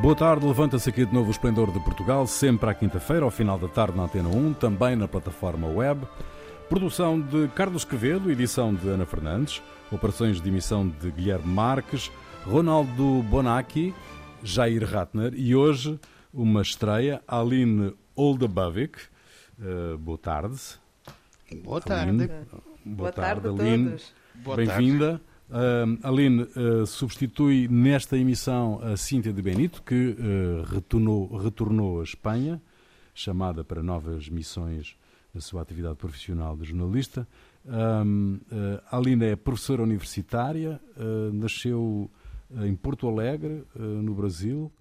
Boa tarde, levanta-se aqui de novo o Esplendor de Portugal, sempre à quinta-feira, ao final da tarde na Antena 1, também na plataforma web. Produção de Carlos Quevedo, edição de Ana Fernandes, operações de emissão de Guilherme Marques, Ronaldo Bonacci, Jair Ratner e hoje uma estreia, Aline Oldabavic. Uh, boa tarde. Boa tarde. Boa, boa tarde, tarde Aline. Bem-vinda. Uh, Aline uh, substitui nesta emissão a Cíntia de Benito, que uh, retornou, retornou à Espanha, chamada para novas missões na sua atividade profissional de jornalista. Um, Aline é professora universitária, nasceu em Porto Alegre, no Brasil,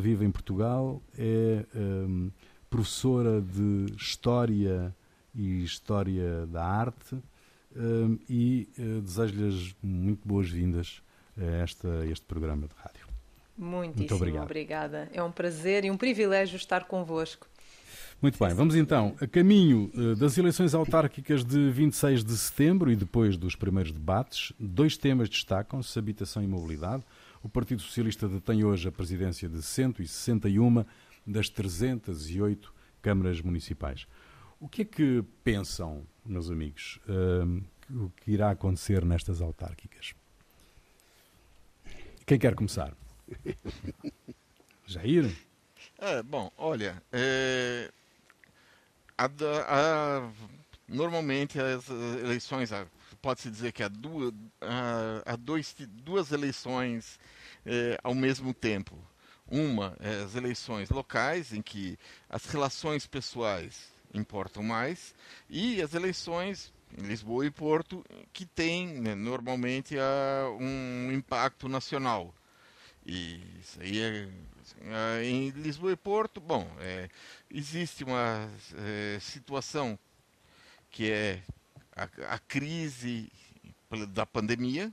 vive em Portugal, é um, professora de História e História da Arte e uh, desejo-lhes muito boas-vindas a, esta, a este programa de rádio. Muitíssimo muito obrigado. obrigada. É um prazer e um privilégio estar convosco. Muito bem, vamos então a caminho uh, das eleições autárquicas de 26 de setembro e depois dos primeiros debates. Dois temas destacam-se: habitação e mobilidade. O Partido Socialista detém hoje a presidência de 161 das 308 câmaras municipais. O que é que pensam meus amigos, uh, o que irá acontecer nestas autárquicas? Quem quer começar? Jair? É, bom, olha, é, a, a, normalmente as eleições, pode-se dizer que há duas, dois, duas eleições é, ao mesmo tempo. Uma é as eleições locais, em que as relações pessoais importam mais, e as eleições em Lisboa e Porto, que têm né, normalmente um impacto nacional. E isso aí é, é, em Lisboa e Porto, bom, é, existe uma é, situação que é a, a crise da pandemia,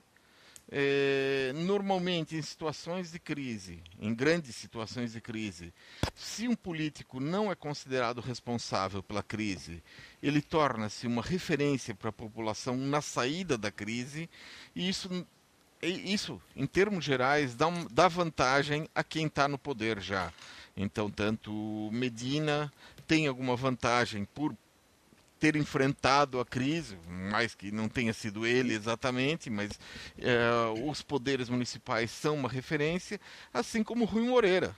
é, normalmente em situações de crise, em grandes situações de crise, se um político não é considerado responsável pela crise, ele torna-se uma referência para a população na saída da crise, e isso, isso em termos gerais, dá, um, dá vantagem a quem está no poder já. Então, tanto Medina tem alguma vantagem por ter enfrentado a crise, mais que não tenha sido ele exatamente, mas é, os poderes municipais são uma referência, assim como Rui Moreira.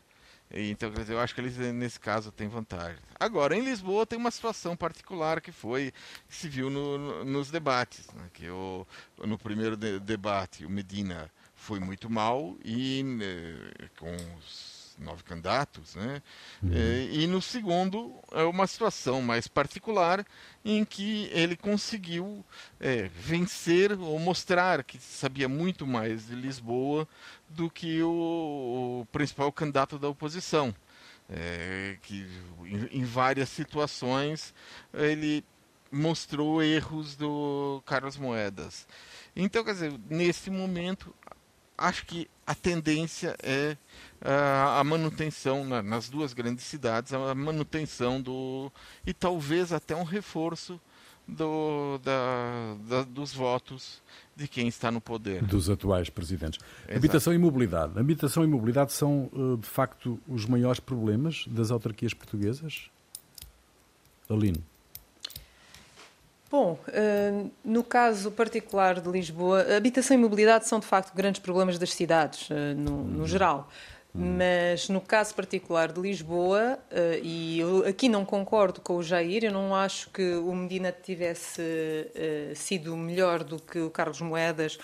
Então, quer dizer, eu acho que eles, nesse caso, têm vantagem. Agora, em Lisboa tem uma situação particular que foi, que se viu no, no, nos debates. Né? Que o, no primeiro de, debate, o Medina foi muito mal e né, com os nove candidatos, né? Uhum. É, e no segundo é uma situação mais particular em que ele conseguiu é, vencer ou mostrar que sabia muito mais de Lisboa do que o, o principal candidato da oposição, é, que em, em várias situações ele mostrou erros do Carlos Moedas. Então, quer dizer, nesse momento, acho que a tendência é a manutenção na, nas duas grandes cidades, a manutenção do e talvez até um reforço do, da, da, dos votos de quem está no poder. Dos atuais presidentes. Exato. Habitação e mobilidade. Habitação e mobilidade são, eh, de facto, os maiores problemas das autarquias portuguesas? Aline. Bom, uh, no caso particular de Lisboa, habitação e mobilidade são de facto grandes problemas das cidades, uh, no, no, uhum. geral. Uhum. Mas no caso particular de Lisboa, uh, e eu aqui não concordo com o Jair, eu não acho que o Medina tivesse sido melhor do que o Carlos Moedas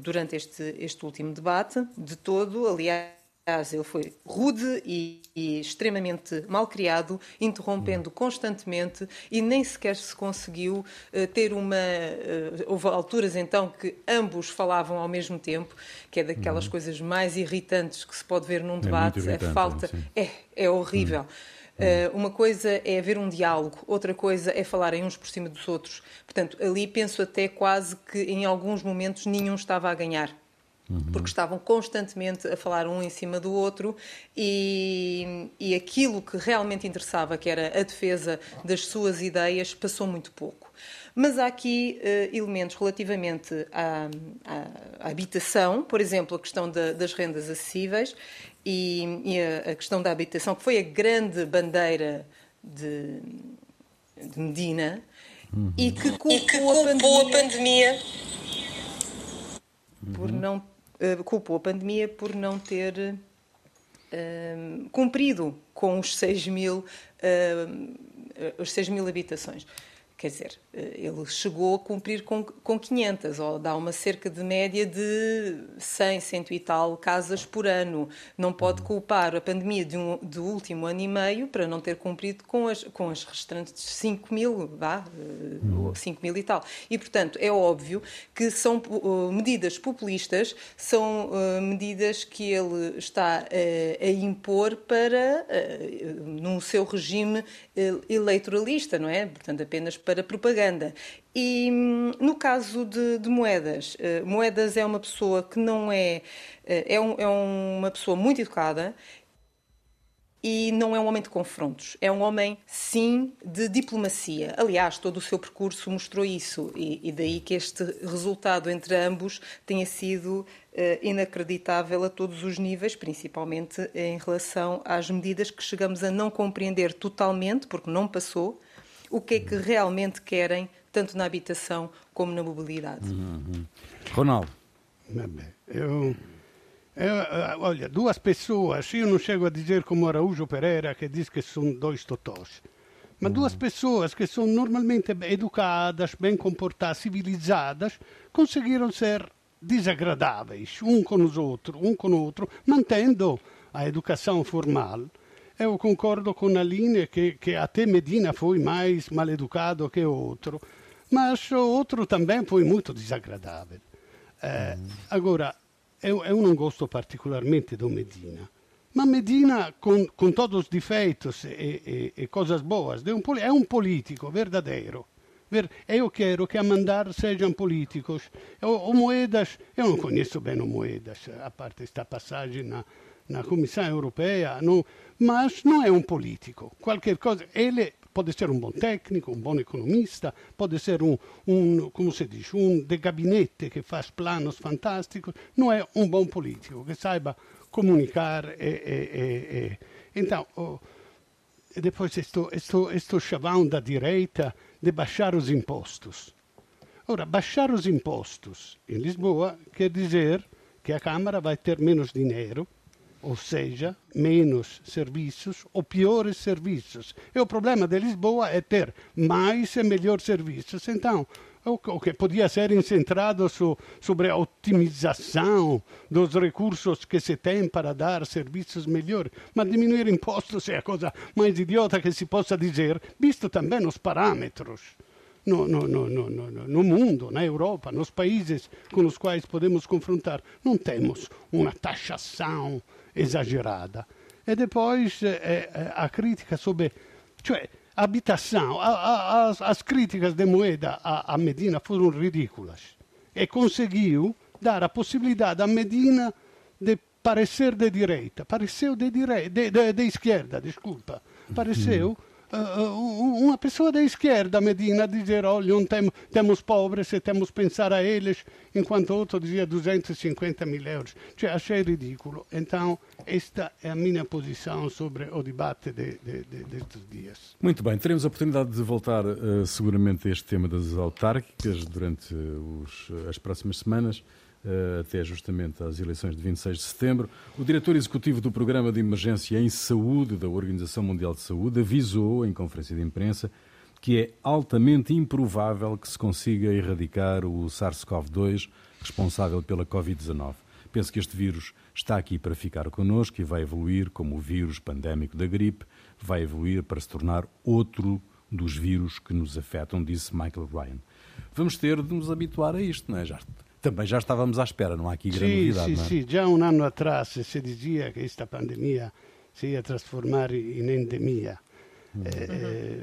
durante este, este último debate, de todo. Aliás, Aliás, ele foi rude e, e, extremamente mal criado, interrompendo constantemente e nem sequer se conseguiu uh, ter uma. Uh, houve alturas então que ambos falavam ao mesmo tempo, que é daquelas uhum. coisas mais irritantes que se pode ver num é debate. É a falta. É, é horrível. Uhum. Uh, uma coisa é haver um diálogo, outra coisa é falarem uns por cima dos outros. Portanto, ali penso até quase que em alguns momentos nenhum estava a ganhar. Uhum. Porque estavam constantemente a falar um em cima do outro e, e aquilo que realmente interessava, que era a defesa das suas ideias, passou muito pouco. Mas há aqui uh, elementos relativamente à, à, à, habitação, por exemplo, a questão da, das rendas acessíveis e, e a, a, questão da habitação, que foi a grande bandeira de, de Medina uhum. e que culpou, e que culpou a pandemia, a pandemia por não uh, culpou a pandemia por não ter uh, cumprido com os 6 mil, uh, os 6 mil habitações. Quer dizer, eh, ele chegou a cumprir com, com 500, ou dá uma cerca de média de 100, 100 e tal casas por ano. Não pode culpar a pandemia de um, do último ano e meio para não ter cumprido com as, com as restantes 5 mil, vá, 5 eh, mil e tal. E, portanto, é óbvio que são uh, medidas populistas, são medidas que ele está uh, a impor para, no seu regime eleitoralista, não é? Portanto, apenas para propaganda. E hum, no caso de, de Moedas, uh, Moedas é uma pessoa que não é. Uh, é, um, é uma pessoa muito educada e não é um homem de confrontos, é um homem, sim, de diplomacia. Aliás, todo o seu percurso mostrou isso, e, e daí que este resultado entre ambos tenha sido uh, inacreditável a todos os níveis, principalmente em relação às medidas que chegamos a não compreender totalmente, porque não passou, o que é que realmente querem, tanto na habitação como na mobilidade. Uhum. Ronaldo. Eu, eu, olha, duas pessoas, eu não chego a dizer como Araújo Pereira que diz que são dois totós, mas duas uhum. pessoas que são normalmente educadas, bem comportadas, civilizadas, conseguiram ser desagradáveis um com os outros, um com o outro, mantendo a educação formal eu concordo com a linha que, que até Medina foi mais mal educado que outro, mas o outro também foi muito desagradável. Eh, mm. Agora, eu, eu não gosto particularmente do Medina, mas Medina, com, com todos os defeitos e, e, e coisas boas, é um, é um político verdadeiro. Eu quero que a mandar sejam políticos. O, o Moedas, eu não conheço bem o Moedas, a parte esta passagem na, na Comissão Europeia, não, mas não é um político. Qualquer coisa, ele pode ser um bom técnico, um bom economista, pode ser um, um como se diz, um de gabinete que faz planos fantásticos, não é um bom político que saiba comunicar. E, e, e, então, oh, e depois estou, estou, estou chavão da direita de baixar os impostos. Ora, baixar os impostos em Lisboa quer dizer que a Câmara vai ter menos dinheiro ou seja, menos serviços ou piores serviços. E o problema de Lisboa é ter mais e melhores serviços. Então, o que podia ser incentrado sobre a otimização dos recursos que se tem para dar serviços melhores. Mas diminuir impostos é a coisa mais idiota que se possa dizer, visto também os parâmetros. No, no, no, no mundo, na Europa, nos países com os quais podemos confrontar, não temos uma taxação esagerada. E depois eh, eh, a crítica sobre. cioè, habitação. A, a, as, as, críticas de Moeda a, a, Medina foram ridículas. E conseguiu dar a possibilidade a Medina de parecer de direita. Pareceu de, direita, de, de, de esquerda, desculpa. Pareceu uma pessoa da esquerda, Medina, dizer, olha, não tem, temos pobres e temos pensar a eles, enquanto outro dizia 250 mil euros. Cioè, achei ridículo. Então, esta é a minha posição sobre o debate de, de, de, destes dias. Muito bem, teremos a oportunidade de voltar uh, seguramente a este tema das autárquicas durante os, as próximas semanas. Eh, até justamente às eleições de 26 de setembro. O diretor executivo do Programa de Emergência em Saúde da Organização Mundial de Saúde avisou, em conferência de imprensa, que é altamente improvável que se consiga erradicar o SARS-CoV-2 responsável pela Covid-19. Penso que este vírus está aqui para ficar connosco e vai evoluir como o vírus pandémico da gripe, vai evoluir para se tornar outro dos vírus que nos afetam, disse Michael Ryan. Vamos ter de nos habituar a isto, não é? Já também já estávamos à espera, não há aqui grande sim, novidade. Sim, é? sim, já um ano atrás se dizia que esta pandemia se ia transformar em endemia, uhum. eh,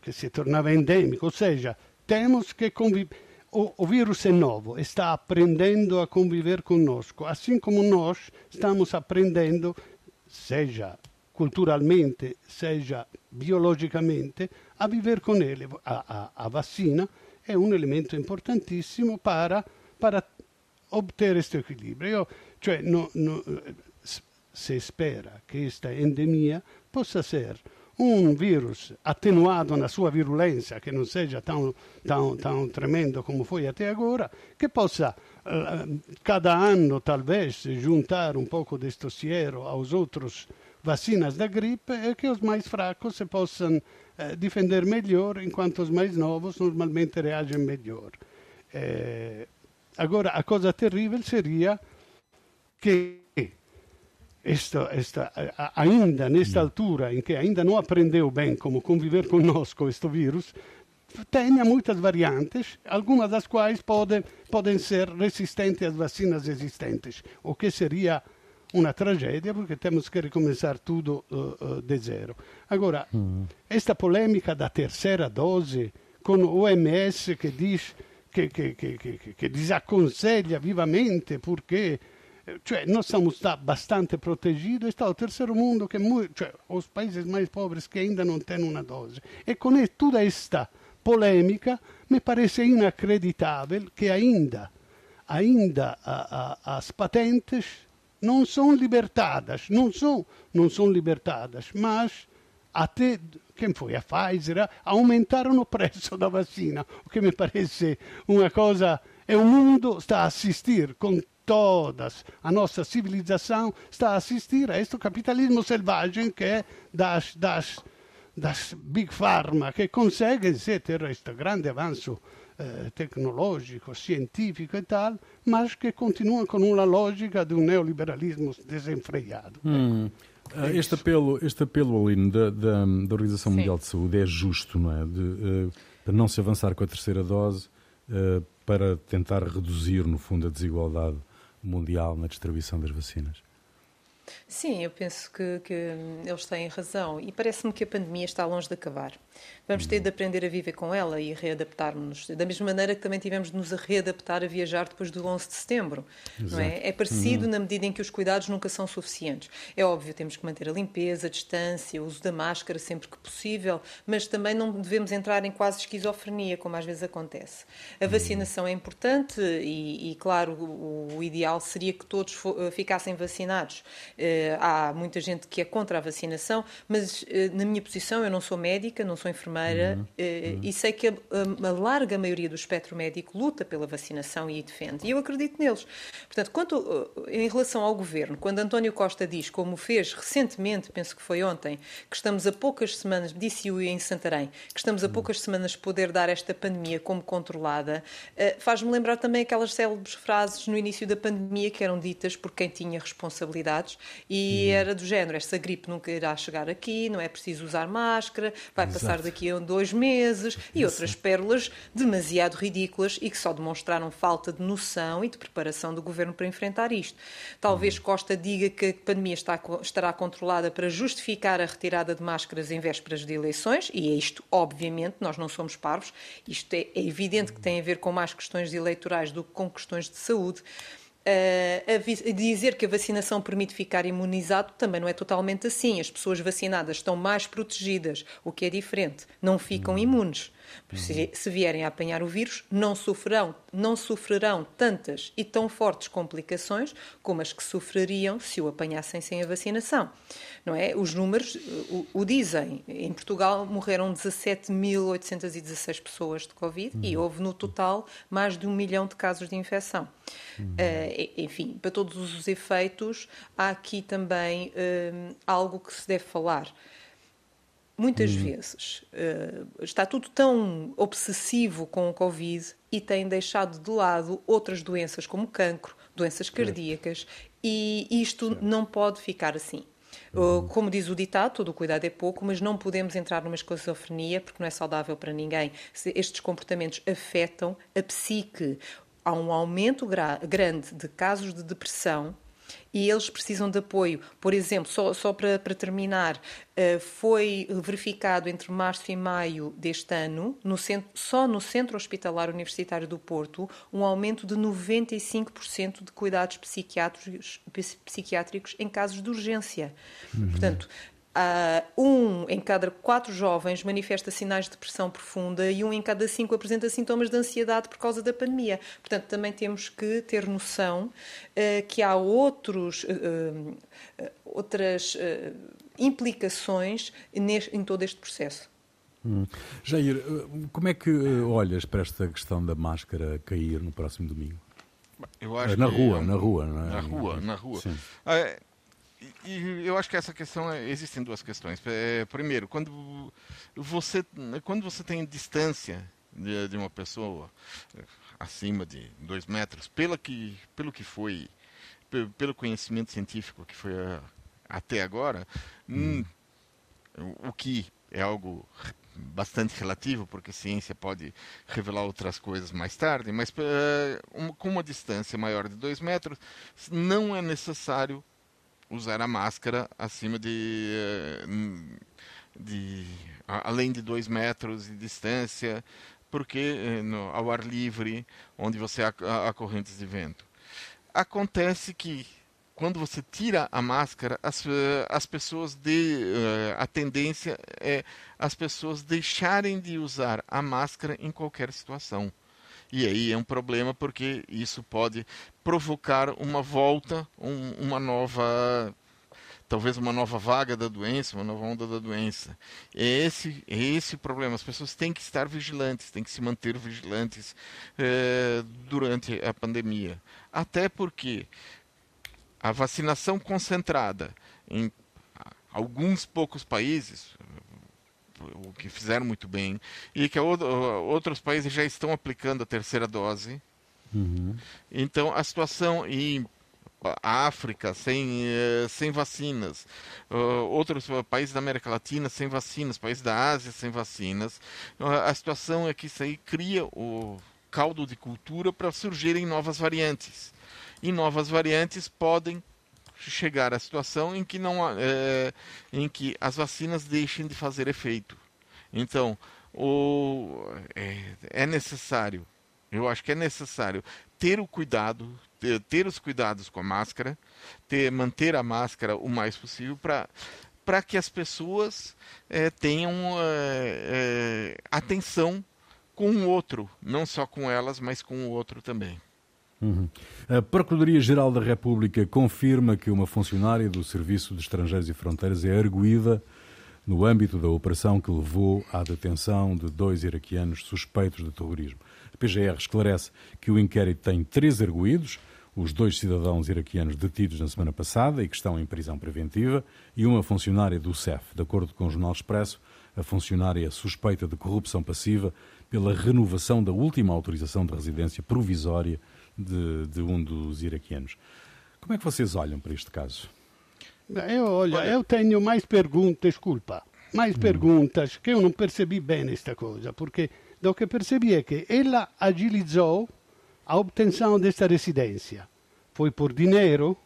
que se tornava endêmica, ou seja, temos que conviver. o, o vírus é novo, está aprendendo a conviver conosco, assim como nós estamos aprendendo, seja culturalmente, seja biologicamente, a viver com ele. A, a, a vacina è un elemento importantissimo para, para ottenere questo equilibrio. Cioè, no, no, si spera che questa endemia possa essere un virus attenuato nella sua virulenza, che non sia tan, tan, tan tremendo come fu até agora, che possa eh, cada anno talvez giuntare un poco di questo siero aos outros vacinas da gripe e che os mais fracos se possano eh, defender melhor, enquanto os mais novos normalmente reagem melhor. Eh, agora, a coisa terrível seria que esta, esta, ainda nesta altura em que ainda não aprendeu bem como conviver conosco este vírus, tenha muitas variantes, algumas das quais podem, podem ser resistentes às vacinas existentes, o que seria uma tragédia porque temos que recomeçar tudo uh, uh, de zero. Agora, mm. esta polêmica da terceira dose, com o OMS que diz que, que, que, que desaconselha vivamente porque cioè, nós estamos bastante protegidos, está o terceiro mundo, que cioè, os países mais pobres que ainda não têm uma dose. E com toda esta polêmica, me parece inacreditável que ainda, ainda as patentes não são libertadas, não são, não são libertadas, mas até quem foi? A Pfizer, aumentaram o preço da vacina, o que me parece uma coisa. E o mundo está a assistir com todas, a nossa civilização está a assistir a este capitalismo selvagem que é das, das, das Big Pharma, que conseguem ter este grande avanço eh, tecnológico, científico e tal, mas que continuam com uma lógica de um neoliberalismo desenfreado. Hum. É este, apelo, este apelo, Aline, da, da, da Organização Sim. Mundial de Saúde é justo, não é? De, uh, para não se avançar com a terceira dose, uh, para tentar reduzir, no fundo, a desigualdade mundial na distribuição das vacinas. Sim, eu penso que, que eles têm razão e parece-me que a pandemia está longe de acabar. Vamos ter de aprender a viver com ela e readaptar-nos, da mesma maneira que também tivemos de nos readaptar a viajar depois do 11 de setembro. Não é? é parecido uhum. na medida em que os cuidados nunca são suficientes. É óbvio, temos que manter a limpeza, a distância, o uso da máscara sempre que possível, mas também não devemos entrar em quase esquizofrenia, como às vezes acontece. A vacinação é importante e, e claro, o, o, ideal seria que todos eh, ficassem vacinados. Uh, há muita gente que é contra a vacinação, mas uh, na minha posição, eu não sou médica, não sou enfermeira uhum. Eh, uhum. e sei que a, a, a, larga maioria do espectro médico luta pela vacinação e defende. E eu acredito neles. Portanto, quanto, eh, em relação ao governo, quando António Costa diz, como fez recentemente, penso que foi ontem, que estamos a poucas semanas, disse-o em Santarém, que estamos a uhum. poucas semanas de poder dar esta pandemia como controlada, eh, faz-me lembrar também aquelas célebres frases no início da pandemia que eram ditas por quem tinha responsabilidades e uhum. era do género: esta gripe nunca irá chegar aqui, não é preciso usar máscara, vai Exato. passar daqui a dois meses e outras pérolas demasiado ridículas e que só demonstraram falta de noção e de preparação do governo para enfrentar isto. Talvez uhum. Costa diga que a pandemia está, estará controlada para justificar a retirada de máscaras em vésperas de eleições, e é isto, obviamente, nós não somos parvos, isto é, é evidente que tem a ver com mais questões eleitorais do que com questões de saúde. Uh, a dizer que a vacinação permite ficar imunizado também não é totalmente assim. As pessoas vacinadas estão mais protegidas, o que é diferente. Não ficam imunes. Se, se vierem a apanhar o vírus, não sofrerão, não sofrerão tantas e tão fortes complicações como as que sofreriam se o apanhassem sem a vacinação. Não é? Os números o, o dizem. Em Portugal morreram 17.816 pessoas de Covid uhum. e houve no total mais de um milhão de casos de infecção. Uhum. Uh, enfim, para todos os efeitos, há aqui também uh, algo que se deve falar muitas uhum. vezes uh, está tudo tão obsessivo com o Covid e tem deixado de lado outras doenças como cancro, doenças cardíacas, e isto não pode ficar assim. Uhum. Como diz o ditado, todo o cuidado é pouco, mas não podemos entrar numa esquizofrenia porque não é saudável para ninguém. Estes comportamentos afetam a psique. Há um aumento grande de casos de depressão, e eles precisam de apoio. Por exemplo, só, só para, para terminar, uh, foi verificado entre março e maio deste ano, no centro, só no Centro Hospitalar Universitário do Porto, um aumento de 95% de cuidados psiquiátricos, psiquiátricos em casos de urgência. Uhum. Portanto, Uh, um em cada quatro jovens manifesta sinais de depressão profunda e um em cada cinco apresenta sintomas de ansiedade por causa da pandemia. Portanto, também temos que ter noção uh, que há outros, uh, outras implicações neste, em todo este processo. Hum. Jair, como é que olhas para esta questão da máscara cair no próximo domingo? na rua, é na rua, não é? Na rua, na rua. Sim. Ah, e eu acho que essa questão é, existem duas questões. É, primeiro, quando você quando você tem distância de, de, uma pessoa acima de dois metros, pelo que pelo que foi pelo conhecimento científico que foi até agora, hum. hum. o que é algo bastante relativo, porque a ciência pode revelar outras coisas mais tarde, mas uh, com uma distância maior de dois metros, não é necessário usar a máscara acima de, eh, de além de dois metros de distância, porque eh, no, ao ar livre, onde você há, há correntes de vento. Acontece que quando você tira a máscara, as, eh, as pessoas de a tendência é as pessoas deixarem de usar a máscara em qualquer situação. E aí é um problema porque isso pode provocar uma volta, um, uma nova talvez uma nova vaga da doença, uma nova onda da doença. É esse, é esse o problema. As pessoas têm que estar vigilantes, têm que se manter vigilantes é, durante a pandemia. Até porque a vacinação concentrada em alguns poucos países, o que fizeram muito bem, e que outros países já estão aplicando a terceira dose. Uhum. Então, a situação em África sem, eh, sem vacinas, outros países da América Latina sem vacinas, países da Ásia sem vacinas. a situação é que isso aí cria o caldo de cultura para surgirem novas variantes. E novas variantes podem chegar à situação em que não é, em que as vacinas deixem de fazer efeito. Então, o, é, é necessário, eu acho que é necessário ter o cuidado, ter, ter os cuidados com a máscara, ter, manter a máscara o mais possível para para que as pessoas é, tenham é, é, atenção com o outro, não só com elas, mas com o outro também. Uhum. A Procuradoria-Geral da República confirma que uma funcionária do Serviço de Estrangeiros e Fronteiras é arguída no âmbito da operação que levou à detenção de dois iraquianos suspeitos de terrorismo. A PGR esclarece que o inquérito tem três arguídos, os dois cidadãos iraquianos detidos na semana passada e que estão em prisão preventiva, e uma funcionária do CEF. De acordo com o Jornal Expresso, a funcionária suspeita de corrupção passiva pela renovação da última autorização de residência provisória de, de um dos iraquianos. Como é que vocês olham para este caso? Eu, olha, olha. eu tenho mais perguntas, desculpa, mais hum. perguntas que eu não percebi bem esta coisa, porque do que percebi é que ela agilizou a obtenção desta residência. Foi por dinheiro?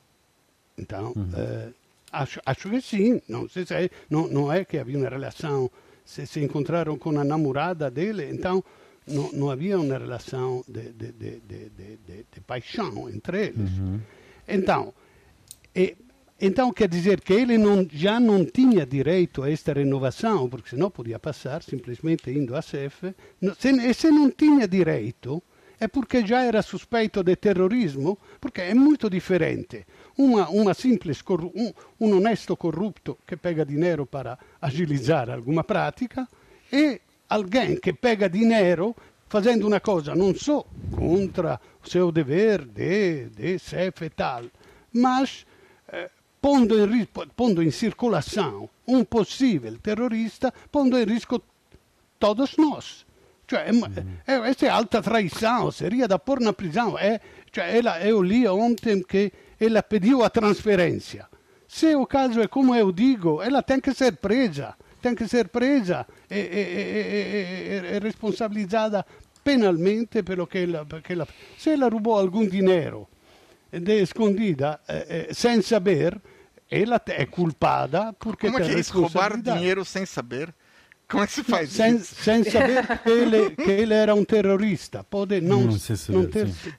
Então, uhum. eh, acho, acho, que sim. Não, sei se é, não, não é que havia uma relação. Se se encontraram com a namorada dele, então não, não havia uma relação de, de, de, de paixão entre eles. Uhum. Então, e, então quer dizer que ele não, já não tinha direito a esta renovação, porque senão podia passar simplesmente indo à CEF. Se, e se não tinha direito, é porque já era suspeito de terrorismo, porque é muito diferente. Uma, uma simples, um, um honesto corrupto que pega dinheiro para agilizar alguma prática e alguém que pega dinheiro fazendo uma coisa non só contra o seu dever de, de CEF e tal, mas eh, pondo em, pondo em circulação um possível terrorista, pondo em risco todos nós. Cioè, mm. é, questa è alta traição, seria da pôr na prisão. É, cioè, ela, eu li ontem que ela pediu a transferência. Se o caso é como eu digo, ela tem que ser presa, tem que ser presa e, e, e, e responsabilizzata penalmente pelo che ela, perché ela, se ela roubou algum dinheiro de escondida, eh, sem saber, ela é culpada porque Como é que é isso? Roubar dinheiro sem saber? Como é que se faz sem, isso? sem saber que ele, que ele era um terrorista. Pode não, Não sem saber, não ter. sim.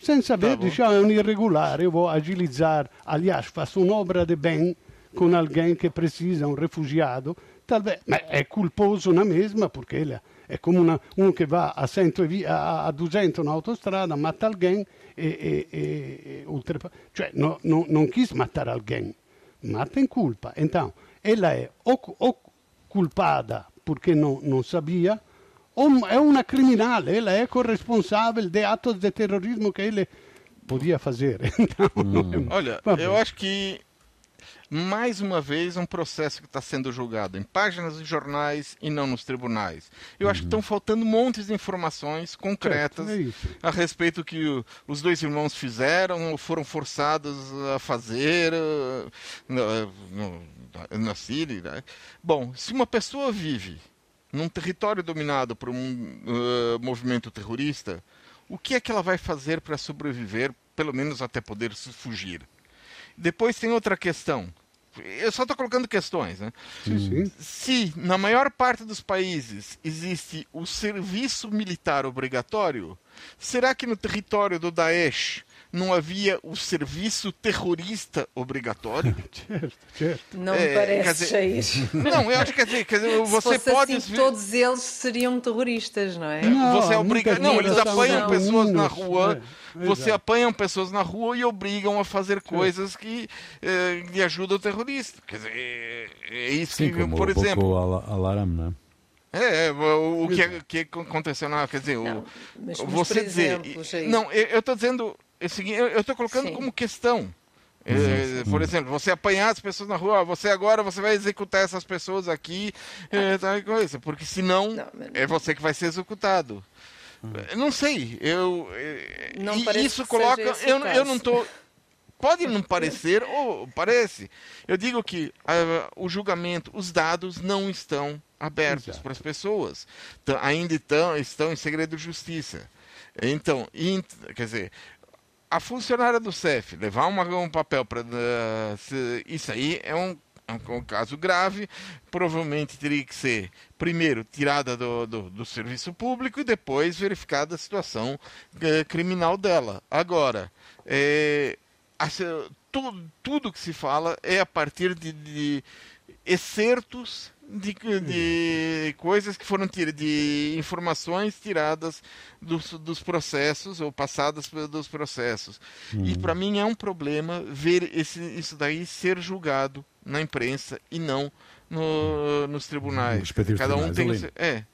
Sem saber, Tá diciamo, é um irregular. Eu vou agilizar. Aliás, faço un'obra de bem com alguém que precisa, um refugiado. Talvez, mas é culposo na mesma, porque ele é como una, um que vai a, 120 a, a 200 na autostrada, mata alguém e, e, e, e ultrapa- Cioè, no- no- non quis matar alguém, mata em culpa. Então, ela é ou, ou culpada porque não, não sabia, ou é uma criminal, ela é corresponsável de atos de terrorismo que ele podia fazer. Então, Olha, Vabbè. eu acho que mais uma vez um processo que está sendo julgado em páginas de jornais e não nos tribunais. Eu acho que estão faltando montes de informações concretas é isso. a respeito que o- os dois irmãos fizeram ou foram forçados a fazer no, no- na Síria. né? Bom, se uma pessoa vive num território dominado por um eh, movimento terrorista, o que é que ela vai fazer para sobreviver, pelo menos até poder fugir? Depois tem outra questão. Eu só estou colocando questões, né? Sim, sim. Se na maior parte dos países existe o serviço militar obrigatório, será que no território do Daesh não havia o serviço terrorista obrigatório? Certo, certo. Não É, me parece, dizer- Jair. não, eu acho que quer dizer, quer dizer, Se você fosse pode assim, ver- todos eles seriam terroristas, não é? Não, você é obriga... Não, eles apanham são pessoas na rua. é, você apanham pessoas na rua e obrigam a fazer coisas que eh, lhe ajudam o terrorista. Quer dizer, é, é isso Sim, que, como por o exemplo. Boko Haram, não é? É, é, o, o que, que aconteceu na. Quer dizer, Não, o, mas- mas, você por dizer. exemplo, Jair- não, eu estou dizendo. É eu estou colocando Sim. como questão. É, por exemplo, você apanhar as pessoas na rua, ó, você agora você vai executar essas pessoas aqui, é, tal coisa, porque senão Não, é você que vai ser executado. Eu Não sei, eu é, Não e isso coloca, eu, eu não estou Pode não parecer, ou parece. Eu digo que ah, o julgamento, os dados não estão abertos Exato. para as pessoas. Ainda estão, estão em segredo de justiça. Então, quer dizer, a funcionária do CEF levar uma- um papel para. isso aí é um, é um- caso grave. Provavelmente teria que ser, primeiro, tirada do, do, do serviço público e depois verificada a situação eh, criminal dela. Agora, é, a se- tu- tudo que se fala é a partir de, de excertos de, de coisas que foram tiradas, de informações tiradas dos, dos processos ou passadas pe- dos processos. E para mim é um problema ver esse, isso daí ser julgado na imprensa e não no- nos tribunais. Nos respectivos Cada um tribunais, tem é.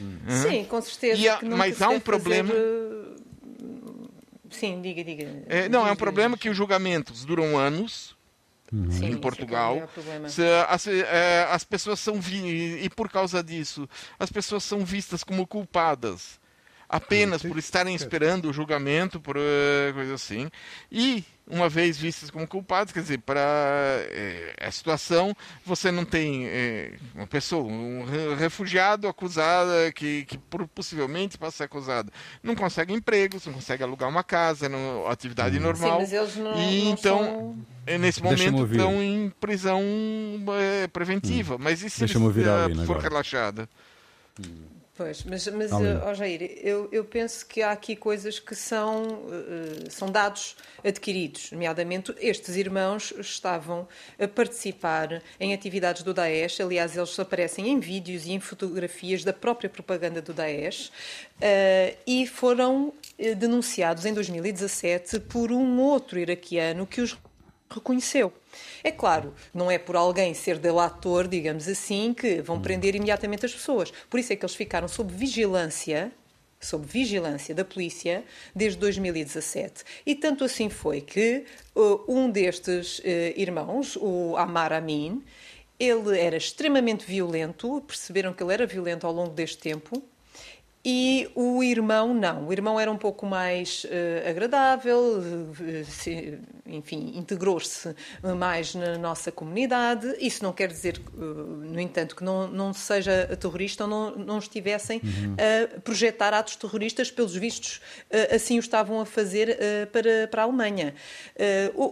Uhum. Sim, com certeza. E há- que nunca mas há um problema- fazer, Sim, diga, diga. É, não, é um Diz, problema que os julgamentos duram anos Sim, isso é em que Portugal. é as, eh, as pessoas são vi e por causa disso as pessoas são vistas como culpadas apenas por estarem esperando o julgamento por eh, coisa assim. E uma vez vistas como culpadas quer dizer para eh, a situação você não tem eh, uma pessoa um re- refugiado acusado que, que possivelmente pode ser acusado. Não consegue emprego não consegue alugar uma casa não, atividade Sim, normal. mas eles não, e não então são- Nesse momento estão em prisão preventiva, mas e se a Alina for relaxada? Pois, mas, mas ó Jair, eu, eu penso que há aqui coisas que são, uh, são dados adquiridos, nomeadamente estes irmãos estavam a participar em atividades do Daesh, aliás, eles aparecem em vídeos e em fotografias da própria propaganda do Daesh uh, e foram uh, denunciados em 2017 por um outro iraquiano que os reconheceu. É claro, não é por alguém ser delator, digamos assim, que vão prender imediatamente as pessoas. Por isso é que eles ficaram sob vigilância, sob vigilância da polícia desde 2017. E tanto assim foi que uh, um destes uh, irmãos, o Amar Amin, ele era extremamente violento, perceberam que ele era violento ao longo deste tempo, e o irmão não. O irmão era um pouco mais uh, agradável, uh, se, enfim, integrou-se mais na nossa comunidade. Isso não quer dizer, no entanto, que não, não seja terrorista ou não, não estivessem uhum. a projetar atos terroristas, pelos vistos, assim o estavam a fazer para, para a Alemanha.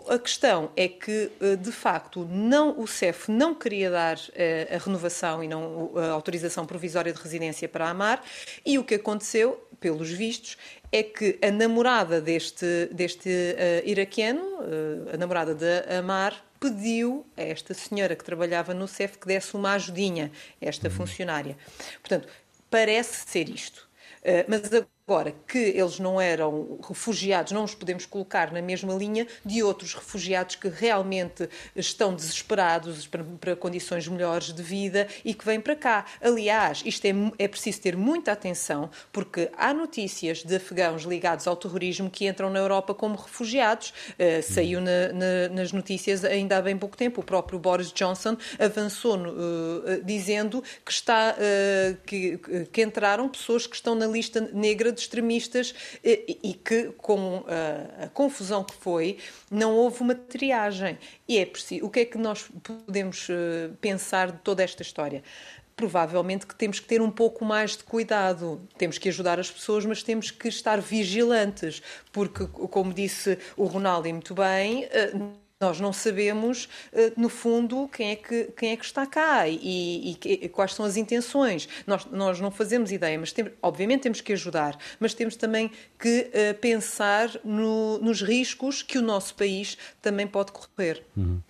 A questão é que, de facto, não, o CEF não queria dar a renovação e não a autorização provisória de residência para a AMAR, e o que aconteceu, pelos vistos, é que a namorada deste, deste uh, iraquiano, uh, a namorada de Amar, pediu a esta senhora que trabalhava no CEF que desse uma ajudinha a esta uhum. funcionária. Portanto, parece ser isto. Uh, mas Agora, que eles não eram refugiados, não os podemos colocar na mesma linha de outros refugiados que realmente estão desesperados para, para condições melhores de vida e que vêm para cá. Aliás, isto é, é preciso ter muita atenção, porque há notícias de afegãos ligados ao terrorismo que entram na Europa como refugiados. Uh, saiu na, na, nas notícias ainda há bem pouco tempo. O próprio Boris Johnson avançou no, uh, dizendo que, está, uh, que, que entraram pessoas que estão na lista negra de extremistas e, e que, com a, a, confusão que foi, não houve uma triagem. E é preciso. O que é que nós podemos eh, pensar de toda esta história? provavelmente que temos que ter um pouco mais de cuidado. Temos que ajudar as pessoas, mas temos que estar vigilantes, porque, como disse o Ronaldo muito bem, eh, nós não sabemos, eh, no fundo, quem é que, quem é que está cá e, e, quais são as intenções. Nós, nós não fazemos ideia, mas tem, obviamente temos que ajudar, mas temos também que uh, pensar no, nos riscos que o nosso país também pode correr. Uhum.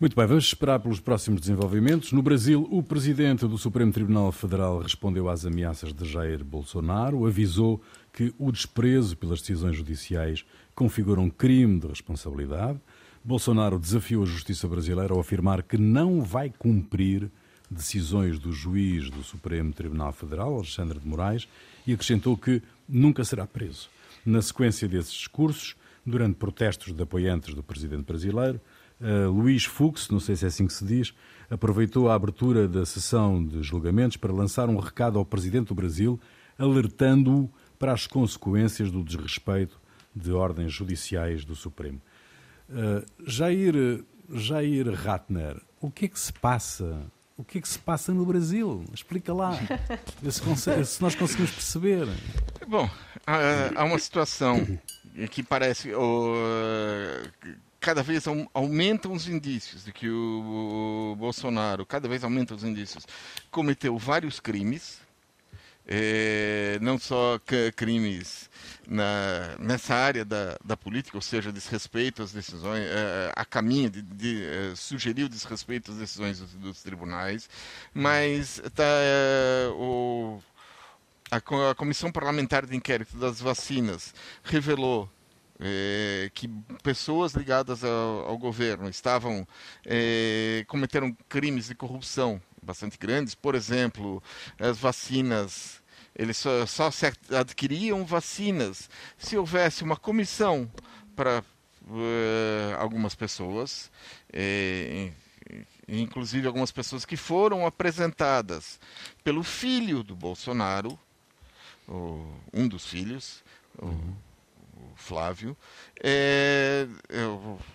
Muito bem, vamos esperar pelos próximos desenvolvimentos. No Brasil, o presidente do Supremo Tribunal Federal respondeu às ameaças de Jair Bolsonaro, avisou que o desprezo pelas decisões judiciais configura um crime de responsabilidade. Bolsonaro desafiou a justiça brasileira ao afirmar que não vai cumprir decisões do juiz do Supremo Tribunal Federal, Alexandre de Moraes, e acrescentou que nunca será preso. Na sequência desses discursos, durante protestos de apoiantes do presidente brasileiro, uh, Fux, não sei se é assim que se diz, aproveitou a abertura da sessão de julgamentos para lançar um recado ao presidente do Brasil, alertando-o para as consequências do desrespeito de ordens judiciais do Supremo. Uh, Jair, Jair Ratner, o que é que se passa? O que é que se passa no Brasil? Explica lá, se, se nós conseguimos perceber. Bom, há, há uma situação que parece cada vez aumentam os indícios de que o, Bolsonaro, cada vez aumentam os indícios, cometeu vários crimes, é, não só crimes na, nessa área da, da política, ou seja, desrespeito às decisões, é, a caminho de, de é, sugeriu desrespeito às decisões dos, dos tribunais, mas tá, o, a, a Comissão Parlamentar de Inquérito das Vacinas revelou é, que pessoas ligadas ao, ao governo estavam é, cometeram crimes de corrupção bastante grandes, por exemplo, as vacinas eles só, só se adquiriam vacinas se houvesse uma comissão para uh, algumas pessoas, eh, inclusive algumas pessoas que foram apresentadas pelo filho do Bolsonaro, um dos filhos, uhum. Flávio. É,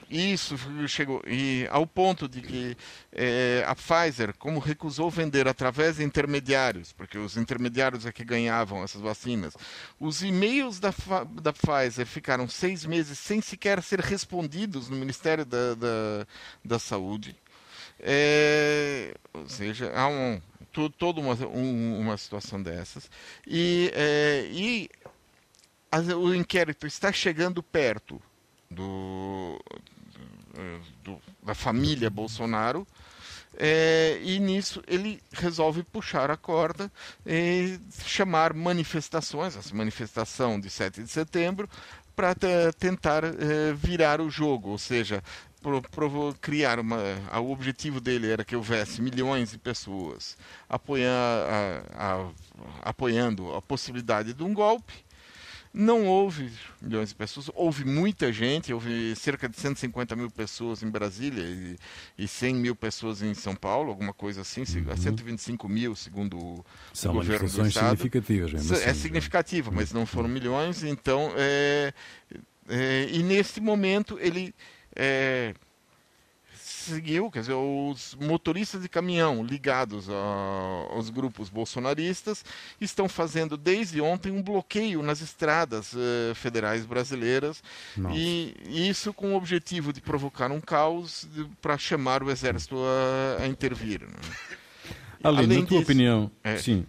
isso chegou e ao ponto de que é, a Pfizer, como recusou vender através de intermediários, porque os intermediários é que ganhavam essas vacinas, os e-mails da, da Pfizer ficaram seis meses sem sequer ser respondidos no Ministério da, da, da Saúde. É, ou seja, há um, toda uma, um, uma situação dessas. E, é, e o inquérito está chegando perto do, do da família Bolsonaro. É, e nisso ele resolve puxar a corda e chamar manifestações, essa manifestação de 7 de setembro, para tentar é, virar o jogo, ou seja, criar uma. O objetivo dele era que houvesse milhões de pessoas apoiar, a, a, apoiando a possibilidade de um golpe não houve milhões de pessoas, houve muita gente, houve cerca de 150 mil pessoas em Brasília e, e 100 mil pessoas em São Paulo, alguma coisa assim, uhum. 125 mil, segundo o, São o governo do Estado. significativas, É assim, significativa, mas não foram milhões, então, é, é, e neste momento ele é, seguiu, quer dizer, os motoristas de caminhão ligados aos grupos bolsonaristas estão fazendo desde ontem um bloqueio nas estradas uh, federais brasileiras Nossa. e isso com o objetivo de provocar um caos para chamar o exército a, a intervir. Né? Além na tua disso, opinião, é, sim.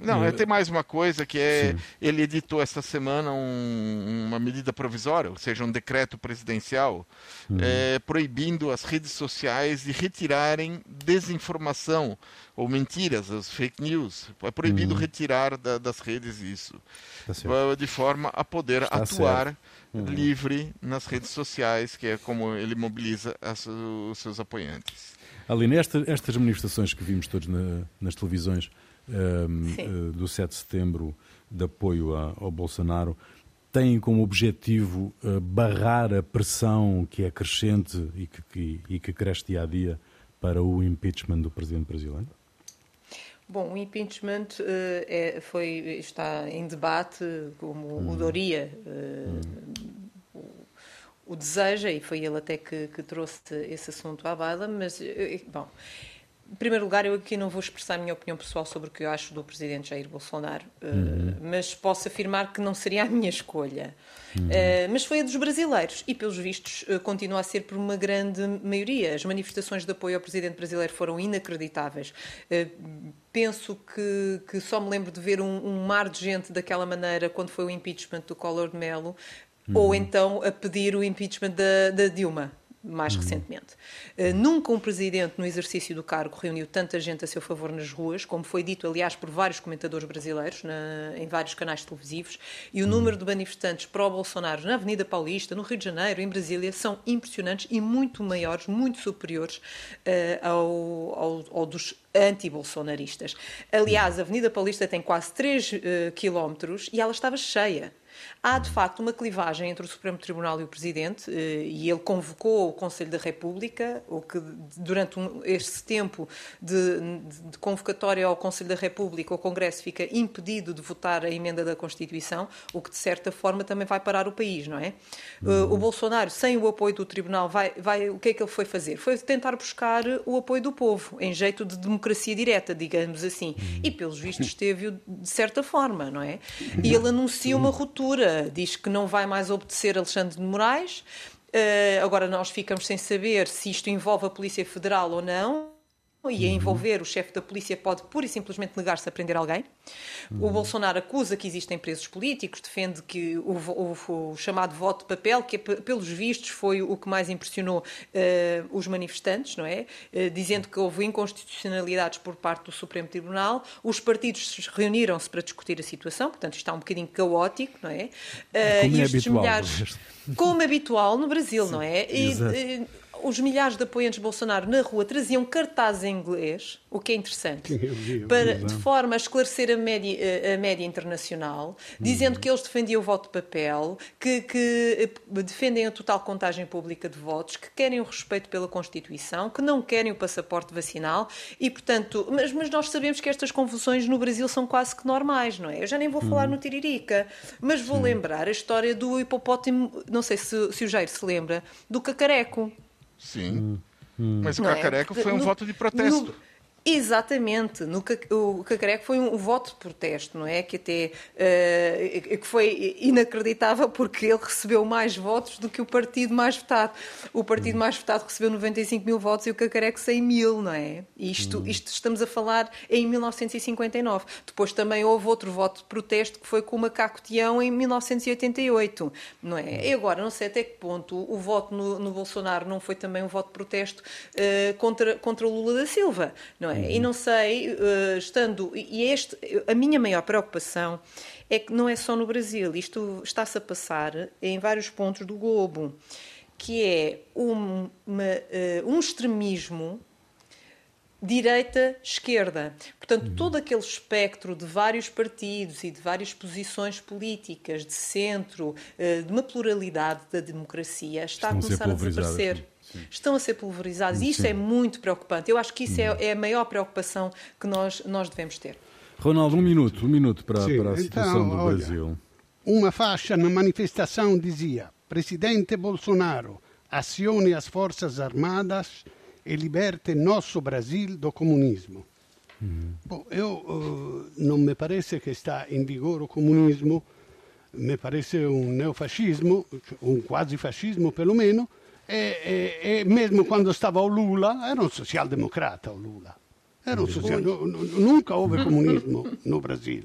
Não, tem mais uma coisa que é. Sim. Ele editou esta semana um, uma medida provisória, ou seja, um decreto presidencial, uhum. é, proibindo as redes sociais de retirarem desinformação ou mentiras, as fake news. É proibido uhum. retirar da, das redes isso. Tá de forma a poder Está atuar uhum. livre nas redes sociais, que é como ele mobiliza as, os seus apoiantes. Aline, esta, estas manifestações que vimos todos na, nas televisões uh, do 7 de setembro de apoio a, ao Bolsonaro têm como objetivo uh, barrar a pressão que é crescente e que, que, e que cresce dia a dia para o impeachment do presidente brasileiro? Bom, o impeachment uh, é, foi, está em debate, como o Doria uh, o, o, deseja, e foi ele até que, que trouxe esse assunto à baila, mas, bom, em primeiro lugar, eu aqui não vou expressar a minha opinião pessoal sobre o que eu acho do presidente Jair Bolsonaro, eh, uhum. mas posso afirmar que não seria a minha escolha. Uhum. Uh, mas foi a dos brasileiros e, pelos vistos, uh, continua a ser por uma grande maioria. As manifestações de apoio ao presidente brasileiro foram inacreditáveis. Penso que, que, só me lembro de ver um, um, mar de gente daquela maneira quando foi o impeachment do Collor de Mello, uhum. ou então a pedir o impeachment da, da Dilma mais uhum. recentemente. Uh, nunca um presidente, no exercício do cargo, reuniu tanta gente a seu favor nas ruas, como foi dito, aliás, por vários comentadores brasileiros, na, em vários canais televisivos, e o uhum. número de manifestantes pró-Bolsonaro na Avenida Paulista, no Rio de Janeiro, em Brasília, são impressionantes e muito maiores, muito superiores uh, ao, ao, ao dos anti-bolsonaristas. Aliás, a Avenida Paulista tem quase 3 uh, eh, quilómetros e ela estava cheia. Há, de facto, uma clivagem entre o Supremo Tribunal e o Presidente, eh, e ele convocou o Conselho da República, o que, durante este tempo de, de, convocatória ao Conselho da República, o Congresso fica impedido de votar a emenda da Constituição, o que, de certa forma, também vai parar o país, não é? Uhum. O Bolsonaro, sem o apoio do Tribunal, vai, vai, o que é que ele foi fazer? Foi tentar buscar o apoio do povo, em jeito de democracia direta, digamos assim. Uhum. E, pelos vistos, teve de certa forma, não é? E ele anuncia uma ruptura diz que não vai mais obedecer Alexandre de Moraes. Uh, agora nós ficamos sem saber se isto envolve a Polícia Federal ou não e a uhum. envolver o chefe da polícia pode pura e simplesmente negar-se a prender alguém. Uhum. O Bolsonaro acusa que existem presos políticos, defende que o, o, o, chamado voto de papel, que pelos vistos foi o que mais impressionou uh, os manifestantes, não é? Uh, dizendo que houve inconstitucionalidades por parte do Supremo Tribunal. Os partidos reuniram-se para discutir a situação, portanto está um bocadinho caótico, não é? Uh, como é habitual. Milhares, como habitual no Brasil, Sim, não é? E, os milhares de apoiantes de Bolsonaro na rua traziam cartazes em inglês, o que é interessante, para, de forma a esclarecer a média, a média internacional, dizendo uhum. que eles defendiam o voto de papel, que, que, eh, defendem a total contagem pública de votos, que querem o respeito pela Constituição, que não querem o passaporte vacinal e, portanto, mas, mas nós sabemos que estas confusões no Brasil são quase que normais, não é? Eu já nem vou falar uhum. no Tiririca, mas vou Sim. lembrar a história do hipopótamo, não sei se, se o Jair se lembra, do cacareco. Sim. Hum, hum. Mas o é? Cacareco é? foi um no, voto de protesto. Exatamente. No, o Cacareco foi um, voto de protesto, não é? Que até uh, que foi inacreditável porque ele recebeu mais votos do que o partido mais votado. O partido hum. mais votado recebeu 95 mil votos e o Cacareco 100 mil, não é? Isto, hum. isto estamos a falar em 1959. Depois também houve outro voto de protesto que foi com o Macaco Tião em 1988, não é? Hum. E agora, não sei até que ponto o voto no, no Bolsonaro não foi também um voto de protesto uh, contra, contra o Lula da Silva, não é? E não sei, uh, estando. E este, a minha maior preocupação é que não é só no Brasil, isto está-se a passar em vários pontos do globo, que é um, uma, uh, um extremismo direita-esquerda. Portanto, uhum. todo aquele espectro de vários partidos e de várias posições políticas, de centro, uh, de uma pluralidade da democracia, está Estão a começar a, a desaparecer. Sim. estão a ser pulverizados. E isso é muito preocupante. Eu acho que isso é, é, a maior preocupação que nós, nós devemos ter. Ronaldo, um minuto, um minuto para, para a situação então, do olha, Brasil. Uma faixa na manifestação dizia: Presidente Bolsonaro, acione as forças armadas e liberte nosso Brasil do comunismo. Mm. Bom, eu uh, não me parece que está em vigor o comunismo, me parece um neofascismo, um quase fascismo pelo menos, e, e, e mesmo quando stava o Lula, era um social-democrata o Lula. Era um social, nunca houve comunismo no Brasil.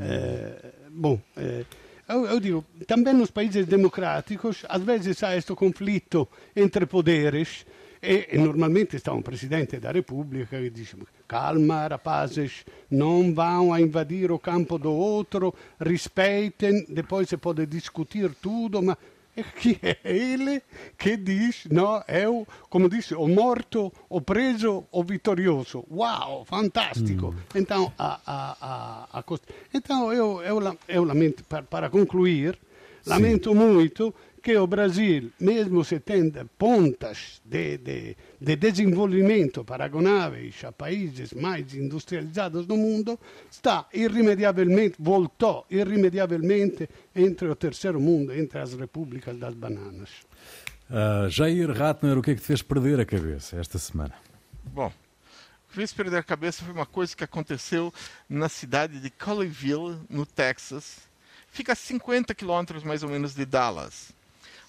Eh, bom, eh, eu, eu, digo, também nos países democráticos, às vezes há este conflito entre poderes, e, e normalmente está um presidente da República que diz calma, rapazes, não vão a invadir o campo do outro, respeitem, depois se pode discutir tudo, mas que é ele que diz, não, eu, como disse, o morto, o preso, o vitorioso. Uau, fantástico. Hum. Então, a, a, a, a, então eu, eu, eu lamento, para, para concluir, lamento Sim. muito que o Brasil, mesmo se tem pontas de, de, de desenvolvimento paragonáveis a países mais industrializados do mundo, está irrimediavelmente, voltou irrimediavelmente entre o terceiro mundo, entre as repúblicas das bananas. Uh, Jair Ratner, o que é que te fez perder a cabeça esta semana? Bom, fez perder a cabeça foi uma coisa que aconteceu na cidade de Colleyville, no Texas. Fica a 50 quilômetros mais ou menos de Dallas.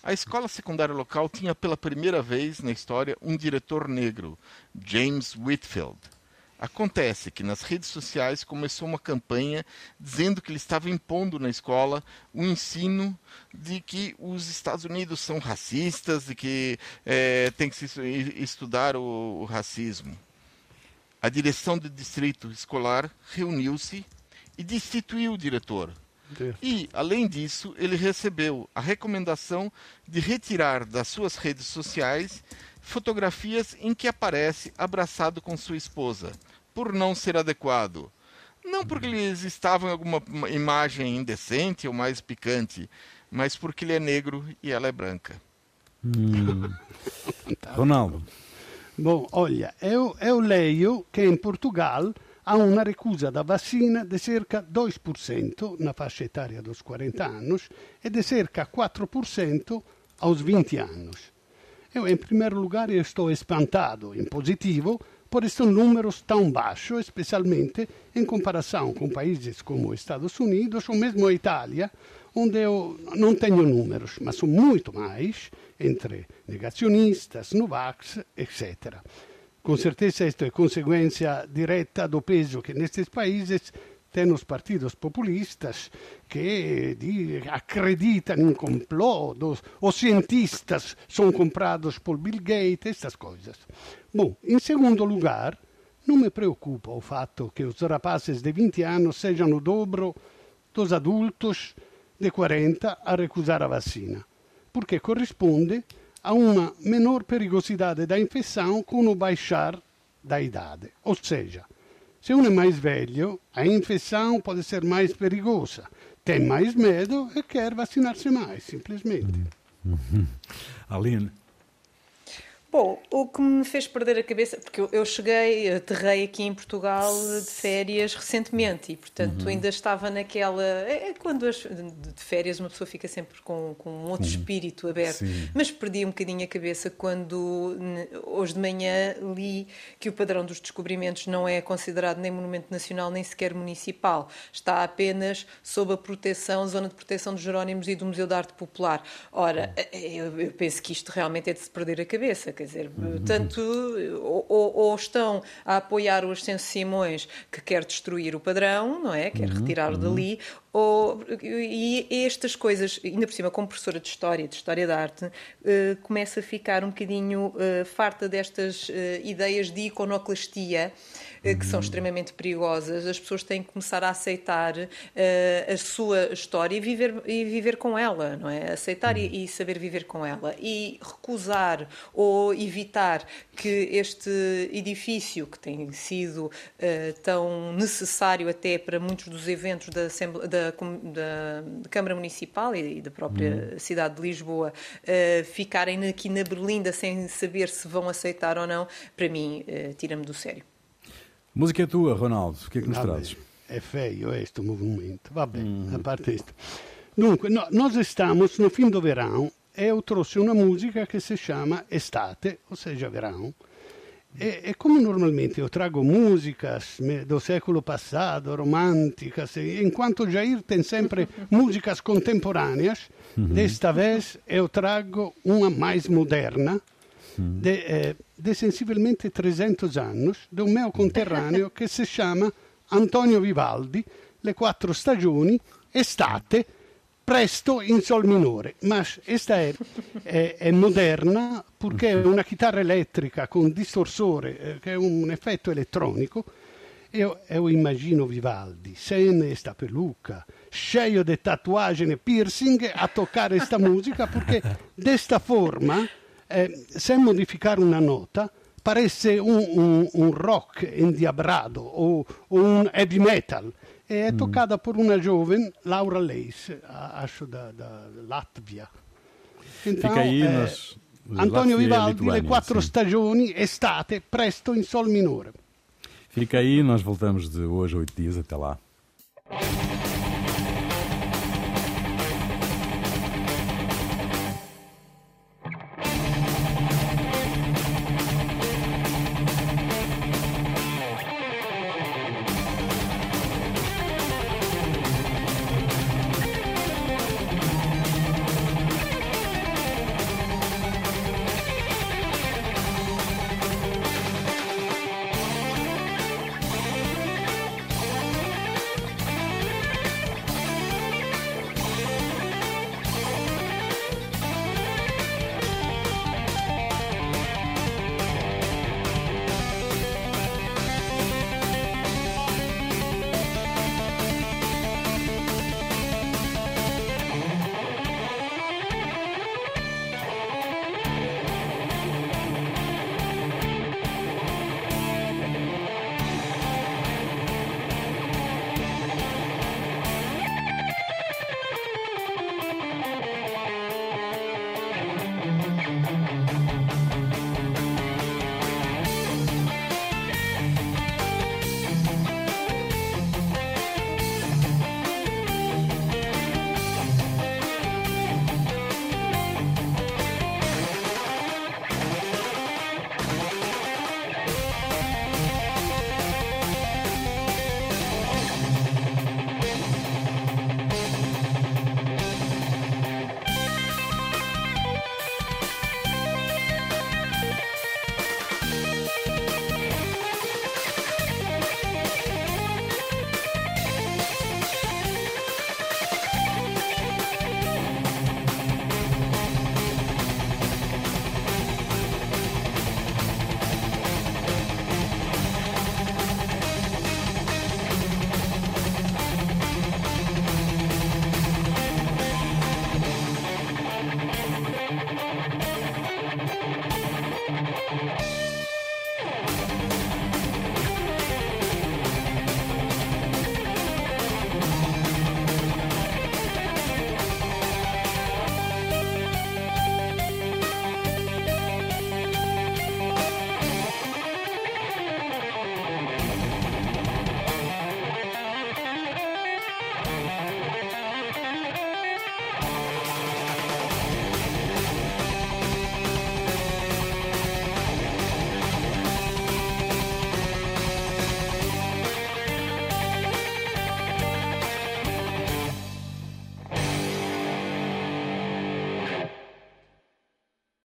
A escola secundária local tinha pela primeira vez na história um diretor negro, James Whitfield. Acontece que nas redes sociais começou uma campanha dizendo que ele estava impondo na escola o ensino de que os Estados Unidos são racistas e que é, tem que se estudar o, o racismo. A direção do distrito escolar reuniu-se e destituiu o diretor, e, além disso, ele recebeu a recomendação de retirar das suas redes sociais fotografias em que aparece abraçado com sua esposa, por não ser adequado. Não porque eles estavam em alguma imagem indecente ou mais picante, mas porque ele é negro e ela é branca. Hum. Ronaldo. Bom, olha, eu, eu leio que em Portugal há uma recusa da vacina de cerca 2% na faixa etária dos 40 anos e de cerca 4% aos 20 anos. Eu, em primeiro lugar, estou espantado, em positivo, por estes números tão baixos, especialmente em comparação com países como Estados Unidos ou mesmo a Itália, onde eu não tenho números, mas são muito mais entre negacionistas, Novax, etc. Com certeza isto é consequência direta do peso que nestes países têm os partidos populistas que acreditam em complô, os cientistas são comprados por Bill Gates, estas coisas. Bom, em segundo lugar, não me preocupa o fato que os rapazes de 20 anos sejam o dobro dos adultos de 40 a recusar a vacina, porque corresponde uma menor perigosidade da infecção com o baixar da idade. Ou seja, se um é mais velho, a infecção pode ser mais perigosa, tem mais medo e quer vacinar-se mais, simplesmente. Uhum. Aline, Bom, o que me fez perder a cabeça, porque eu, eu cheguei, aterrei aqui em Portugal de férias recentemente e, portanto, uhum. ainda estava naquela. É, é quando as, de férias uma pessoa fica sempre com, com um outro uhum. espírito aberto, Sim. mas perdi um bocadinho a cabeça quando hoje de manhã li que o padrão dos descobrimentos não é considerado nem monumento nacional nem sequer municipal, está apenas sob a proteção, zona de proteção dos Jerónimos e do Museu da Arte Popular. Ora, uhum. eu, eu penso que isto realmente é de se perder a cabeça Quer dizer, uhum. tanto ou, ou, estão a apoiar o Ascenso Simões, que quer destruir o padrão, não é? Quer uhum. retirar-o uhum. dali, ou, e estas coisas, ainda por cima, como professora de História, de História da Arte, uh, começa a ficar um bocadinho uh, farta destas uh, ideias de iconoclastia que são extremamente perigosas. As pessoas têm que começar a aceitar a sua história e viver, e viver com ela, não é? Aceitar e, e saber viver com ela. E recusar ou evitar que este edifício, que tem sido tão necessário até para muitos dos eventos da, da da, da, Câmara Municipal e da própria uhum. cidade de Lisboa uh, ficarem aqui na Berlinda sem saber se vão aceitar ou não, para mim, uh, tira-me do sério. Música é tua, Ronaldo. O que é que nos trazes? É feio este movimento. Bem, uhum. a parte isto. Dunque, no, nós estamos no fim do verão eu trouxe uma música que se chama Estate, ou seja, verão. E, e como normalmente eu trago músicas do século passado, românticas, enquanto Jair tem sempre músicas contemporâneas, uhum. desta vez eu trago uma mais moderna, uhum. de, eh, de sensivelmente 300 anos, de um meu conterrâneo que se chama Antonio Vivaldi, Le quattro stagioni, estate, presto in sol minore, ma questa è, è, è, moderna perché è una chitarra elettrica con distorsore, eh, che è un effetto elettronico. Io, io immagino Vivaldi, sen sta peluca, sceio di tatuaggi e piercing a toccare questa musica perché questa forma, eh, se modificare una nota, paresse un, un, un rock indiabrado o, o un heavy metal é hum. tocada por uma jovem, Laura Leis, acho da, da Latvia. Então, Fica aí é, nos, Antonio Vivaldi, Le Quattro sim. Stagioni, Estate, presto em Sol Minore. Fica aí, nós voltamos de hoje a oito dias, até lá.